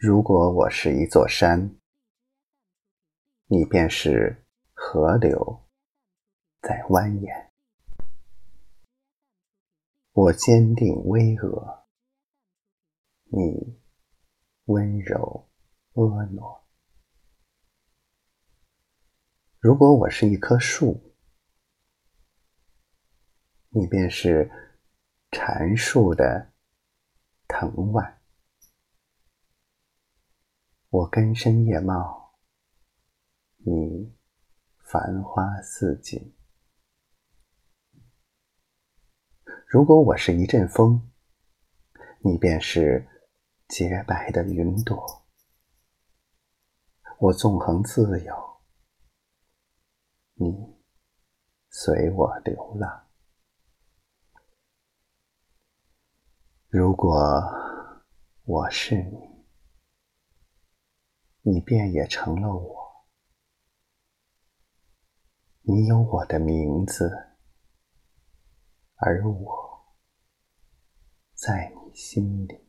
如果我是一座山，你便是河流在蜿蜒；我坚定巍峨，你温柔婀娜。如果我是一棵树，你便是缠树的藤蔓。我根深叶茂，你繁花似锦。如果我是一阵风，你便是洁白的云朵。我纵横自由，你随我流浪。如果我是你。你便也成了我，你有我的名字，而我在你心里。